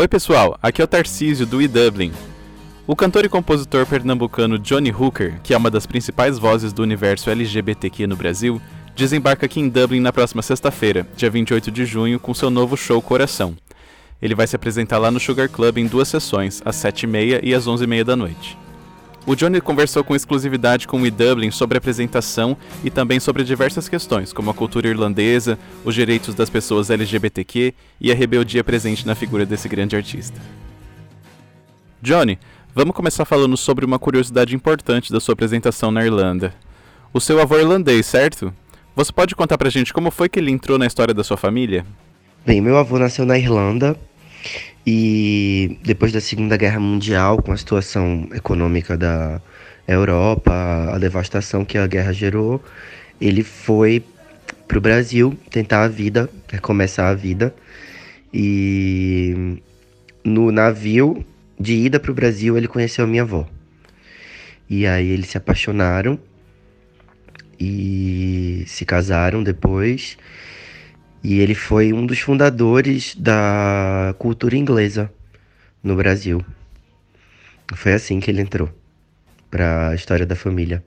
Oi pessoal, aqui é o Tarcísio do E-Dublin. O cantor e compositor pernambucano Johnny Hooker, que é uma das principais vozes do universo LGBTQ no Brasil, desembarca aqui em Dublin na próxima sexta-feira, dia 28 de junho, com seu novo show Coração. Ele vai se apresentar lá no Sugar Club em duas sessões, às 7h30 e às 11h30 da noite. O Johnny conversou com exclusividade com o E-Dublin sobre a apresentação e também sobre diversas questões, como a cultura irlandesa, os direitos das pessoas LGBTQ e a rebeldia presente na figura desse grande artista. Johnny, vamos começar falando sobre uma curiosidade importante da sua apresentação na Irlanda. O seu avô é irlandês, certo? Você pode contar pra gente como foi que ele entrou na história da sua família? Bem, meu avô nasceu na Irlanda e depois da Segunda Guerra Mundial, com a situação econômica da Europa, a devastação que a guerra gerou, ele foi para o Brasil tentar a vida, recomeçar a vida. E no navio de ida para o Brasil ele conheceu a minha avó. E aí eles se apaixonaram e se casaram depois. E ele foi um dos fundadores da cultura inglesa no Brasil. Foi assim que ele entrou para a história da família.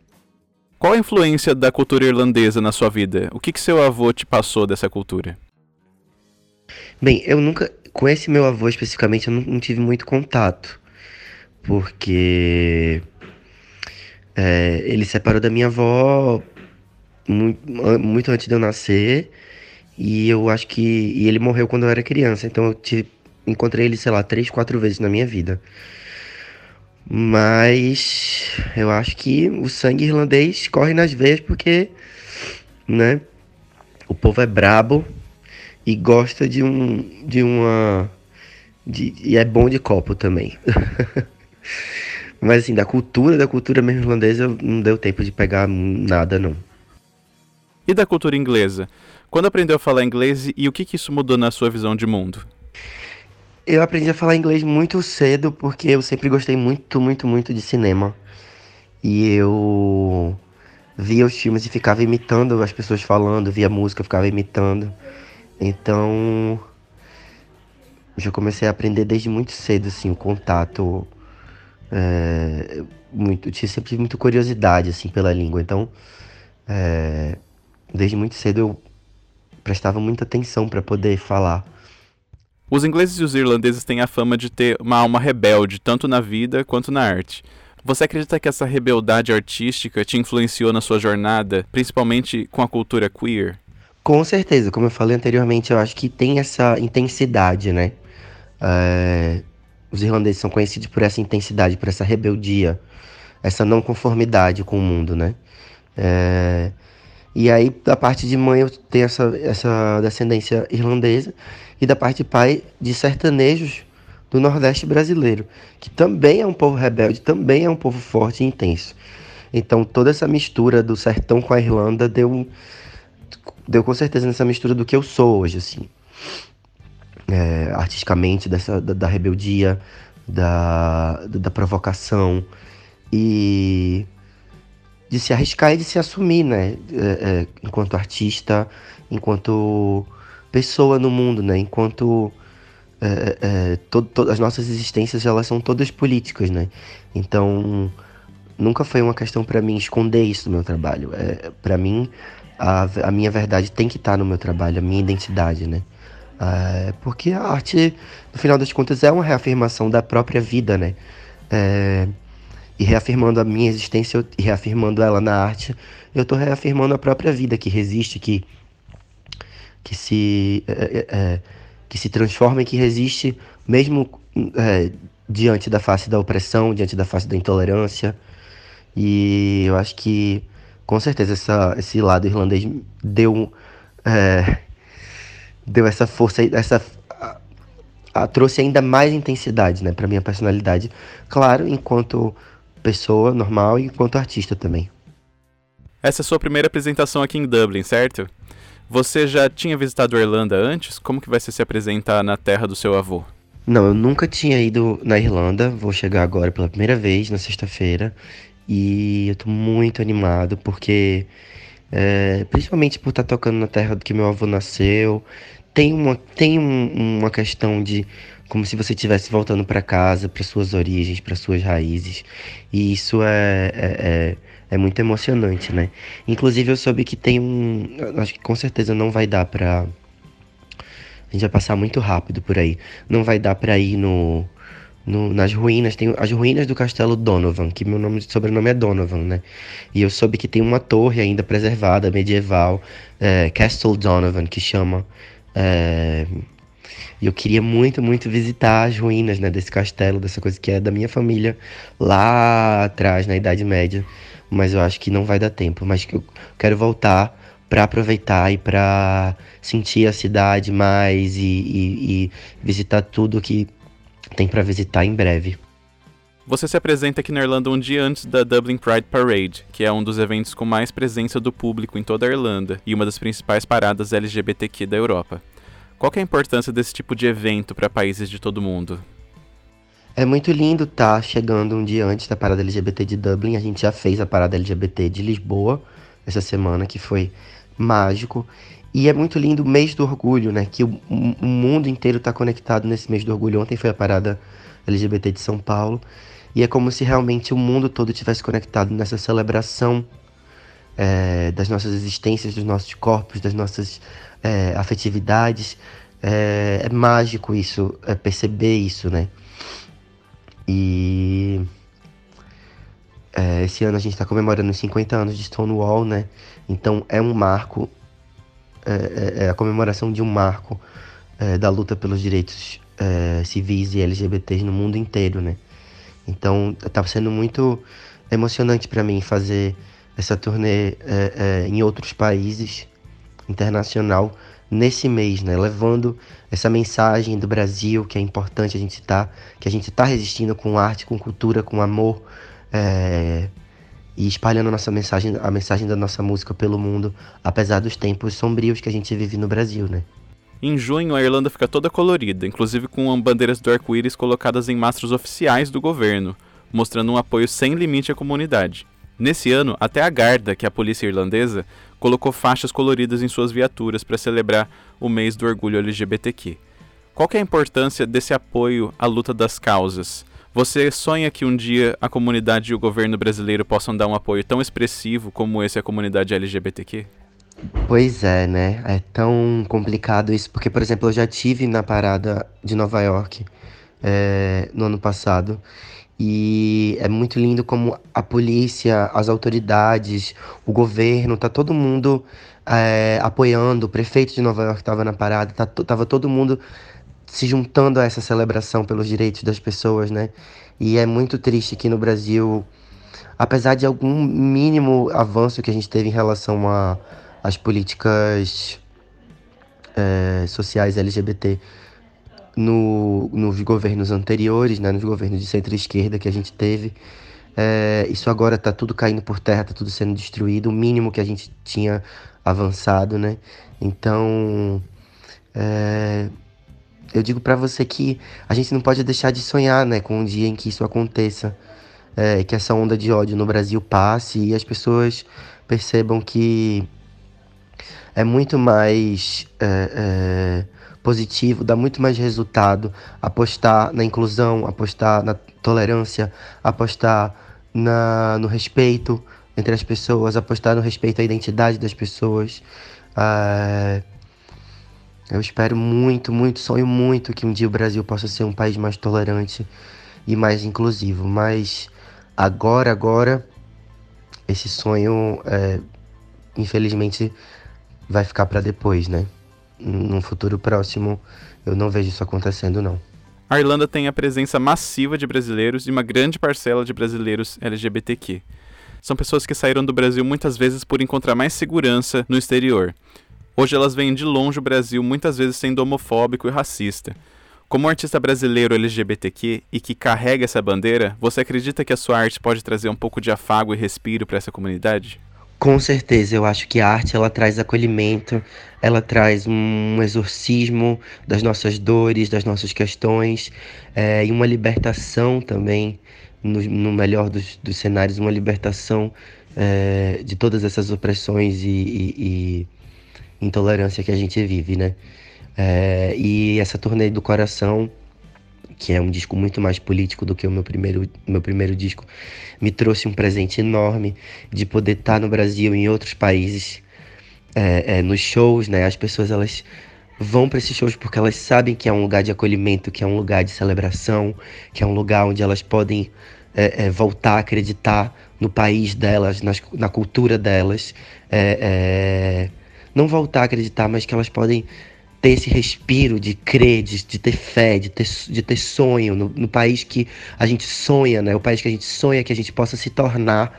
Qual a influência da cultura irlandesa na sua vida? O que, que seu avô te passou dessa cultura? Bem, eu nunca. Com esse meu avô especificamente, eu não, não tive muito contato. Porque. É, ele separou da minha avó muito, muito antes de eu nascer. E eu acho que. E ele morreu quando eu era criança. Então eu tive, encontrei ele, sei lá, três, quatro vezes na minha vida. Mas eu acho que o sangue irlandês corre nas veias porque, né? O povo é brabo e gosta de um de uma de, e é bom de copo também. Mas assim, da cultura, da cultura mesmo irlandesa, não deu tempo de pegar nada não. E da cultura inglesa? Quando aprendeu a falar inglês e o que, que isso mudou na sua visão de mundo? Eu aprendi a falar inglês muito cedo porque eu sempre gostei muito, muito, muito de cinema. E eu via os filmes e ficava imitando as pessoas falando, via música, ficava imitando. Então, já comecei a aprender desde muito cedo, assim, o contato. É, muito, tinha sempre muita curiosidade, assim, pela língua. Então, é, desde muito cedo eu prestava muita atenção para poder falar. Os ingleses e os irlandeses têm a fama de ter uma alma rebelde, tanto na vida quanto na arte. Você acredita que essa rebeldade artística te influenciou na sua jornada, principalmente com a cultura queer? Com certeza, como eu falei anteriormente, eu acho que tem essa intensidade, né? É... Os irlandeses são conhecidos por essa intensidade, por essa rebeldia, essa não conformidade com o mundo, né? É... E aí, da parte de mãe, eu tenho essa, essa descendência irlandesa, e da parte de pai, de sertanejos do Nordeste brasileiro, que também é um povo rebelde, também é um povo forte e intenso. Então, toda essa mistura do sertão com a Irlanda deu, deu com certeza nessa mistura do que eu sou hoje, assim. É, artisticamente, dessa, da, da rebeldia, da, da provocação. E de se arriscar e de se assumir, né? É, é, enquanto artista, enquanto pessoa no mundo, né? Enquanto é, é, todo, as nossas existências elas são todas políticas, né? Então nunca foi uma questão para mim esconder isso no meu trabalho. É, para mim a, a, minha verdade tem que estar tá no meu trabalho, a minha identidade, né? É, porque a arte, no final das contas, é uma reafirmação da própria vida, né? É, e reafirmando a minha existência e reafirmando ela na arte, eu estou reafirmando a própria vida que resiste, que, que, se, é, é, é, que se transforma e que resiste mesmo é, diante da face da opressão, diante da face da intolerância. E eu acho que, com certeza, essa, esse lado irlandês deu, é, deu essa força, essa a, a, trouxe ainda mais intensidade né, para minha personalidade. Claro, enquanto pessoa normal e enquanto artista também. Essa é a sua primeira apresentação aqui em Dublin, certo? Você já tinha visitado a Irlanda antes? Como que vai ser se apresentar na terra do seu avô? Não, eu nunca tinha ido na Irlanda. Vou chegar agora pela primeira vez na sexta-feira. E eu tô muito animado porque, é, principalmente por estar tá tocando na terra do que meu avô nasceu, tem uma, tem um, uma questão de como se você estivesse voltando para casa, para suas origens, para suas raízes. E isso é, é, é, é, muito emocionante, né? Inclusive eu soube que tem um, acho que com certeza não vai dar para a gente vai passar muito rápido por aí. Não vai dar para ir no no, nas ruínas, tem as ruínas do castelo Donovan, que meu nome sobrenome é Donovan, né? E eu soube que tem uma torre ainda preservada, medieval, é, Castle Donovan, que chama. É, e eu queria muito, muito visitar as ruínas né, desse castelo, dessa coisa que é da minha família lá atrás, na Idade Média. Mas eu acho que não vai dar tempo. Mas eu quero voltar para aproveitar e para sentir a cidade mais e, e, e visitar tudo que tem para visitar em breve. Você se apresenta aqui na Irlanda um dia antes da Dublin Pride Parade, que é um dos eventos com mais presença do público em toda a Irlanda e uma das principais paradas LGBTQ da Europa. Qual é a importância desse tipo de evento para países de todo mundo? É muito lindo estar tá chegando um dia antes da parada LGBT de Dublin. A gente já fez a parada LGBT de Lisboa essa semana, que foi mágico. E é muito lindo o mês do orgulho, né? Que o, o mundo inteiro está conectado nesse mês do orgulho. Ontem foi a parada LGBT de São Paulo. E é como se realmente o mundo todo tivesse conectado nessa celebração é, das nossas existências, dos nossos corpos, das nossas é, afetividades. É, é, mágico isso, é perceber isso, né? E é, esse ano a gente está comemorando os 50 anos de Stonewall, né? Então é um marco é, é, a comemoração de um marco da luta pelos direitos civis e LGBTs no mundo inteiro, né? Então, estava sendo muito emocionante para mim fazer essa turnê é, em outros países, internacional, nesse mês, né? Levando essa mensagem do Brasil que é importante a gente estar, tá, que a gente está resistindo com arte, com cultura, com amor. É, e espalhando nossa mensagem, a mensagem da nossa música pelo mundo, apesar dos tempos sombrios que a gente vive no Brasil, né? Em junho, a Irlanda fica toda colorida, inclusive com bandeiras do arco-íris colocadas em mastros oficiais do governo, mostrando um apoio sem limite à comunidade. Nesse ano, até a Garda, que é a polícia irlandesa, colocou faixas coloridas em suas viaturas para celebrar o mês do orgulho LGBTQ. Qual é a importância desse apoio à luta das causas? Você sonha que um dia a comunidade e o governo brasileiro possam dar um apoio tão expressivo como esse à comunidade LGBTQ? Pois é, né? É tão complicado isso, porque, por exemplo, eu já tive na parada de Nova York é, no ano passado. E é muito lindo como a polícia, as autoridades, o governo, tá todo mundo é, apoiando. O prefeito de Nova York estava na parada, tá, tava todo mundo se juntando a essa celebração pelos direitos das pessoas, né? E é muito triste que no Brasil, apesar de algum mínimo avanço que a gente teve em relação às políticas é, sociais LGBT no, nos governos anteriores, né, nos governos de centro-esquerda que a gente teve, é, isso agora está tudo caindo por terra, está tudo sendo destruído, o mínimo que a gente tinha avançado, né? Então, é, eu digo para você que a gente não pode deixar de sonhar, né, com um dia em que isso aconteça, é, que essa onda de ódio no Brasil passe e as pessoas percebam que é muito mais é, é, positivo, dá muito mais resultado apostar na inclusão, apostar na tolerância, apostar na, no respeito entre as pessoas, apostar no respeito à identidade das pessoas. É, eu espero muito, muito, sonho muito que um dia o Brasil possa ser um país mais tolerante e mais inclusivo. Mas agora, agora, esse sonho, é, infelizmente, vai ficar para depois, né? Num futuro próximo, eu não vejo isso acontecendo, não. A Irlanda tem a presença massiva de brasileiros e uma grande parcela de brasileiros LGBTQ. São pessoas que saíram do Brasil muitas vezes por encontrar mais segurança no exterior. Hoje elas veem de longe o Brasil muitas vezes sendo homofóbico e racista. Como artista brasileiro LGBTQ e que carrega essa bandeira, você acredita que a sua arte pode trazer um pouco de afago e respiro para essa comunidade? Com certeza, eu acho que a arte ela traz acolhimento, ela traz um exorcismo das nossas dores, das nossas questões é, e uma libertação também, no, no melhor dos, dos, cenários, uma libertação é, de todas essas opressões e, e, e intolerância que a gente vive, né? É, e essa turnê do coração que é um disco muito mais político do que o meu primeiro, meu primeiro disco, me trouxe um presente enorme de poder estar no Brasil e em outros países, é, é, nos shows, né? As pessoas elas vão para esses shows porque elas sabem que é um lugar de acolhimento, que é um lugar de celebração, que é um lugar onde elas podem é, é, voltar a acreditar no país delas, nas, na cultura delas. É, é, não voltar a acreditar, mas que elas podem ter esse respiro de crer, de, de ter fé, de ter, de ter sonho no, no, país que a gente sonha, né? O país que a gente sonha que a gente possa se tornar.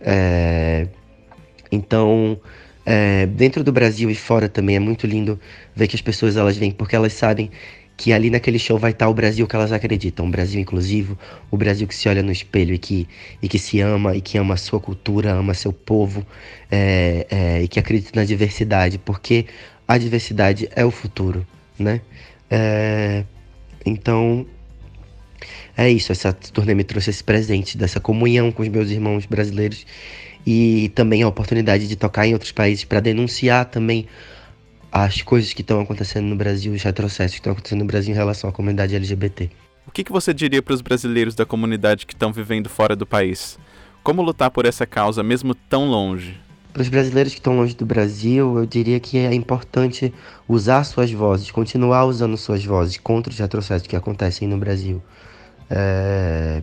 É, então, é, dentro do Brasil e fora também é muito lindo ver que as pessoas elas vêm porque elas sabem que ali naquele show vai estar o Brasil que elas acreditam, um Brasil inclusivo, o Brasil que se olha no espelho e que, e que se ama e que ama a sua cultura, ama seu povo é, é, e que acredita na diversidade, porque a diversidade é o futuro, né? É, então é isso, essa turnê me trouxe esse presente dessa comunhão com os meus irmãos brasileiros e também a oportunidade de tocar em outros países para denunciar também as coisas que estão acontecendo no Brasil, os retrocessos que estão acontecendo no Brasil em relação à comunidade LGBT. O que, que você diria para os brasileiros da comunidade que estão vivendo fora do país? Como lutar por essa causa mesmo tão longe? Para os brasileiros que estão longe do Brasil, eu diria que é importante usar suas vozes, continuar usando suas vozes contra os retrocessos que acontecem no Brasil. É...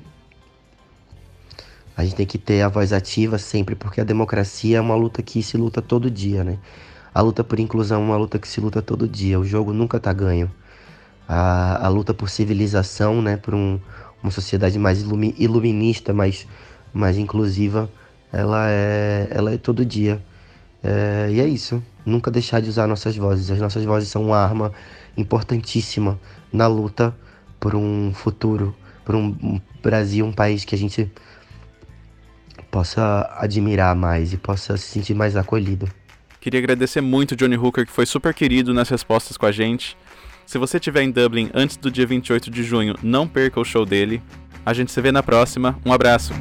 A gente tem que ter a voz ativa sempre, porque a democracia é uma luta que se luta todo dia, né? A luta por inclusão é uma luta que se luta todo dia. O jogo nunca tá ganho. A, a luta por civilização, né, por um, uma sociedade mais iluminista, mais, mais inclusiva, ela é, ela é todo dia. É, e é isso. Nunca deixar de usar nossas vozes. As nossas vozes são uma arma importantíssima na luta por um futuro, por um Brasil, um país que a gente possa admirar mais e possa se sentir mais acolhido. Queria agradecer muito Johnny Hooker, que foi super querido nas respostas com a gente. Se você estiver em Dublin antes do dia 28 de junho, não perca o show dele. A gente se vê na próxima. Um abraço.